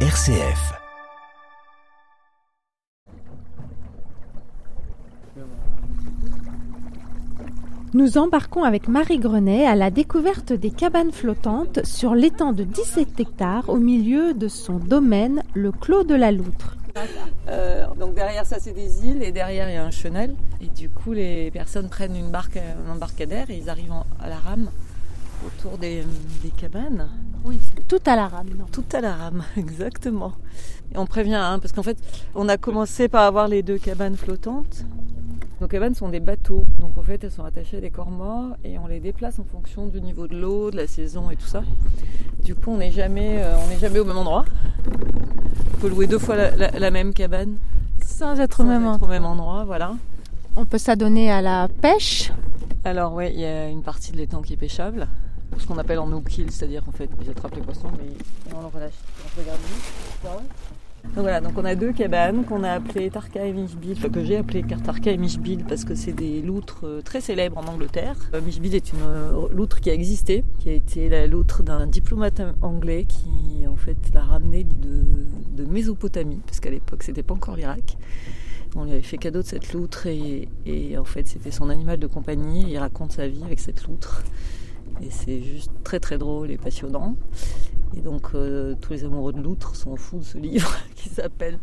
RCF. Nous embarquons avec Marie Grenet à la découverte des cabanes flottantes sur l'étang de 17 hectares au milieu de son domaine, le Clos de la Loutre. Euh, donc derrière ça c'est des îles et derrière il y a un chenel et du coup les personnes prennent une barque, un embarcadère et ils arrivent en- à la rame autour des, des cabanes. Oui, tout à la rame. non. Tout à la rame, exactement. Et on prévient hein, parce qu'en fait on a commencé par avoir les deux cabanes flottantes. Nos cabanes sont des bateaux, donc en fait elles sont attachées à des corps morts et on les déplace en fonction du niveau de l'eau, de la saison et tout ça. Du coup on n'est jamais, euh, on n'est jamais au même endroit. On peut louer deux fois la, la- la même cabane Sans être sans au même être endroit. au même endroit, voilà. On peut s'adonner à la pêche. Alors oui, il y a une partie de l'étang qui est pêchable, ce qu'on appelle en no kill, c'est-à-dire qu'en fait ils attrapent les poissons mais on les relâche. On. Donc voilà, donc on a deux cabanes qu'on a appelées Tarka et Mishbil, que j'ai appelées Tarka et Mishbil parce que c'est des loutres euh, très célèbres en Angleterre. Euh, Mishbil est une euh, loutre qui a existé, qui a été la loutre d'un diplomate anglais qui en fait l'a ramenée de, de Mésopotamie, parce qu'à l'époque c'était pas encore l'Irak. On lui avait fait cadeau de cette loutre et, et en fait c'était son animal de compagnie. Il raconte sa vie avec cette loutre et c'est juste très très drôle et passionnant. Et donc euh, tous les amoureux de loutres sont fous de ce livre qui s'appelle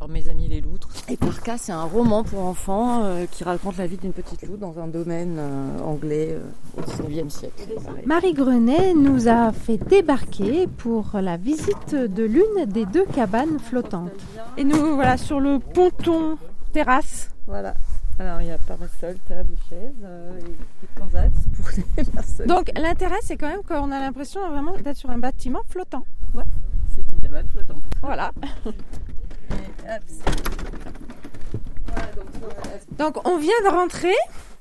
alors, Mes amis les loutres. Et Parka c'est un roman pour enfants euh, qui raconte la vie d'une petite loutre dans un domaine euh, anglais euh, au 19e siècle. Marie Grenet nous a fait débarquer pour la visite de l'une des deux cabanes flottantes. Et nous voilà sur le ponton terrasse. Voilà. Alors il y a parasol, table, chaise euh, et et pour les personnes. Donc l'intérêt c'est quand même qu'on a l'impression vraiment d'être sur un bâtiment flottant. c'est une cabane flottante. Voilà. Et hop, c'est- Voilà, donc, voilà. Donc on vient de rentrer.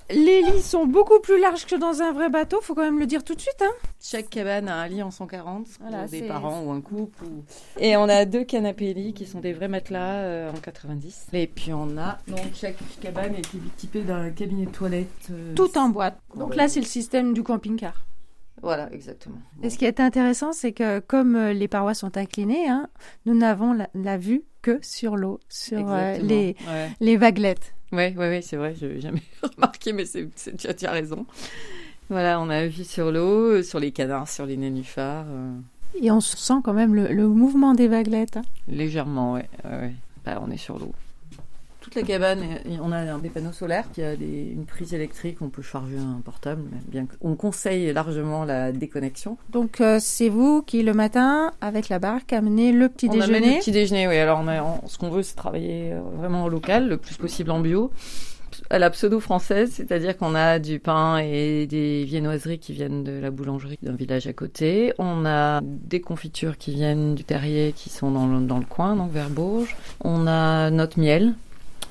Les lits sont beaucoup plus larges que dans un vrai bateau, faut quand même le dire tout de suite. Hein. Chaque cabane a un lit en 140 Voilà, pour des parents ou un couple. ou- Et on a deux canapés lits qui sont des vrais matelas euh, en 90. Et puis on a donc chaque cabane est équipée d'un cabinet de toilette. euh, Tout en boîte. Donc là c'est le système du camping-car. Voilà, exactement. Et ce qui est intéressant, c'est que comme euh, les parois sont inclinées, hein, nous n'avons la, la vue que sur l'eau, sur euh, les, Ouais. les vaguelettes. Ouais, ouais, ouais, c'est vrai, je n'ai jamais remarqué, mais c'est, tu, as, tu as raison. Voilà, on a vu sur l'eau, euh, sur les canards, sur les nénuphars, euh, Et on sent quand même le, le mouvement des vaguelettes. hein. légèrement, ouais, ouais. Bah, on est sur l'eau. Toute la cabane, on a un- des panneaux solaires, qui a des, une prise électrique, on peut charger un portable, bien qu'on conseille largement la déconnexion. Donc euh, c'est vous qui le matin, avec la barque, amenez le petit on amène déjeuner. le petit déjeuner, oui. Alors, on a, on- ce qu'on veut, c'est travailler euh, vraiment au local, le plus possible en bio. À la pseudo-française, c'est-à-dire qu'on a du pain et des viennoiseries qui viennent de la boulangerie d'un village à côté. On a des confitures qui viennent du terrier qui sont dans le, dans le coin, donc vers Bourges. On a notre miel,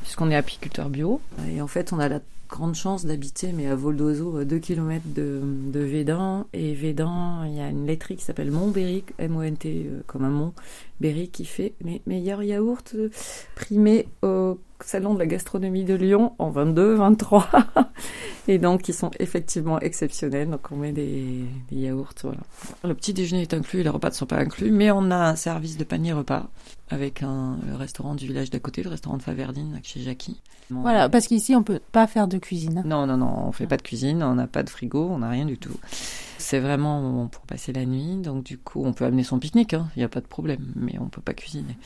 puisqu'on est apiculteur bio. Et en fait, on a la grande chance d'habiter, mais à vol d'oiseau, à 2 km de, de Védan. Et Védan, il y a une laiterie qui s'appelle Montberry, M-O-N-T, euh, comme un mont. Berry qui fait les meilleurs yaourts euh, primés au salon de la gastronomie de Lyon en 22, 23. Et donc, ils sont effectivement exceptionnels. Donc, on met des, des yaourts, voilà. Le petit déjeuner est inclus, les repas ne sont pas inclus, mais on a un service de panier repas avec un, le restaurant du village d'à côté, le restaurant de Faverdine, chez Jackie. Voilà, parce qu'ici on peut pas faire de cuisine. hein. Non, non, non, on fait pas de cuisine, on n'a pas de frigo, on n'a rien du tout. C'est vraiment pour passer la nuit, donc du coup, on peut amener son pique-nique, il n'y a pas de problème, mais on peut pas cuisiner.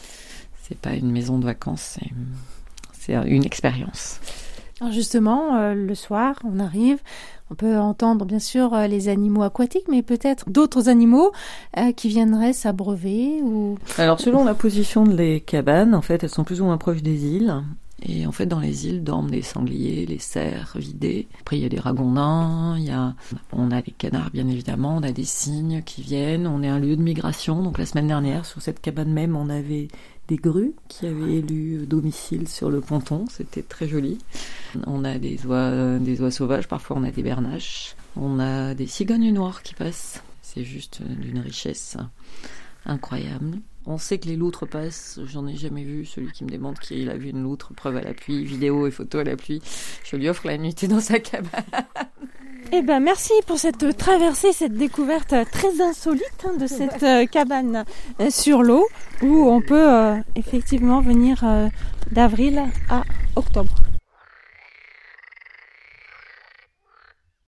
C'est pas une maison de vacances, c'est, c'est une expérience. Alors justement, euh, le soir, on arrive, on peut entendre bien sûr euh, les animaux aquatiques, mais peut-être d'autres animaux euh, qui viendraient s'abreuver ou Alors, selon la position des cabanes, en fait, elles sont plus ou moins proches des îles. Et en fait, dans les îles dorment des sangliers, les cerfs vidés. Après, il y a des ragondins, il y a, on a les canards, bien évidemment, on a des cygnes qui viennent. On est un lieu de migration. Donc, la semaine dernière, sur cette cabane même, on avait des grues qui avaient élu domicile sur le ponton. C'était très joli. On a des oies, des oies sauvages. Parfois, on a des bernaches. On a des cigognes noires qui passent. C'est juste d'une richesse incroyable. On sait que les loutres passent. J'en ai jamais vu. Celui qui me demande qui a vu une loutre, preuve à l'appui, vidéo et photo à l'appui. Je lui offre la nuitée dans sa cabane. Eh ben merci pour cette traversée, cette découverte très insolite hein, de cette euh, cabane euh, sur l'eau où on peut euh, effectivement venir d'avril à octobre.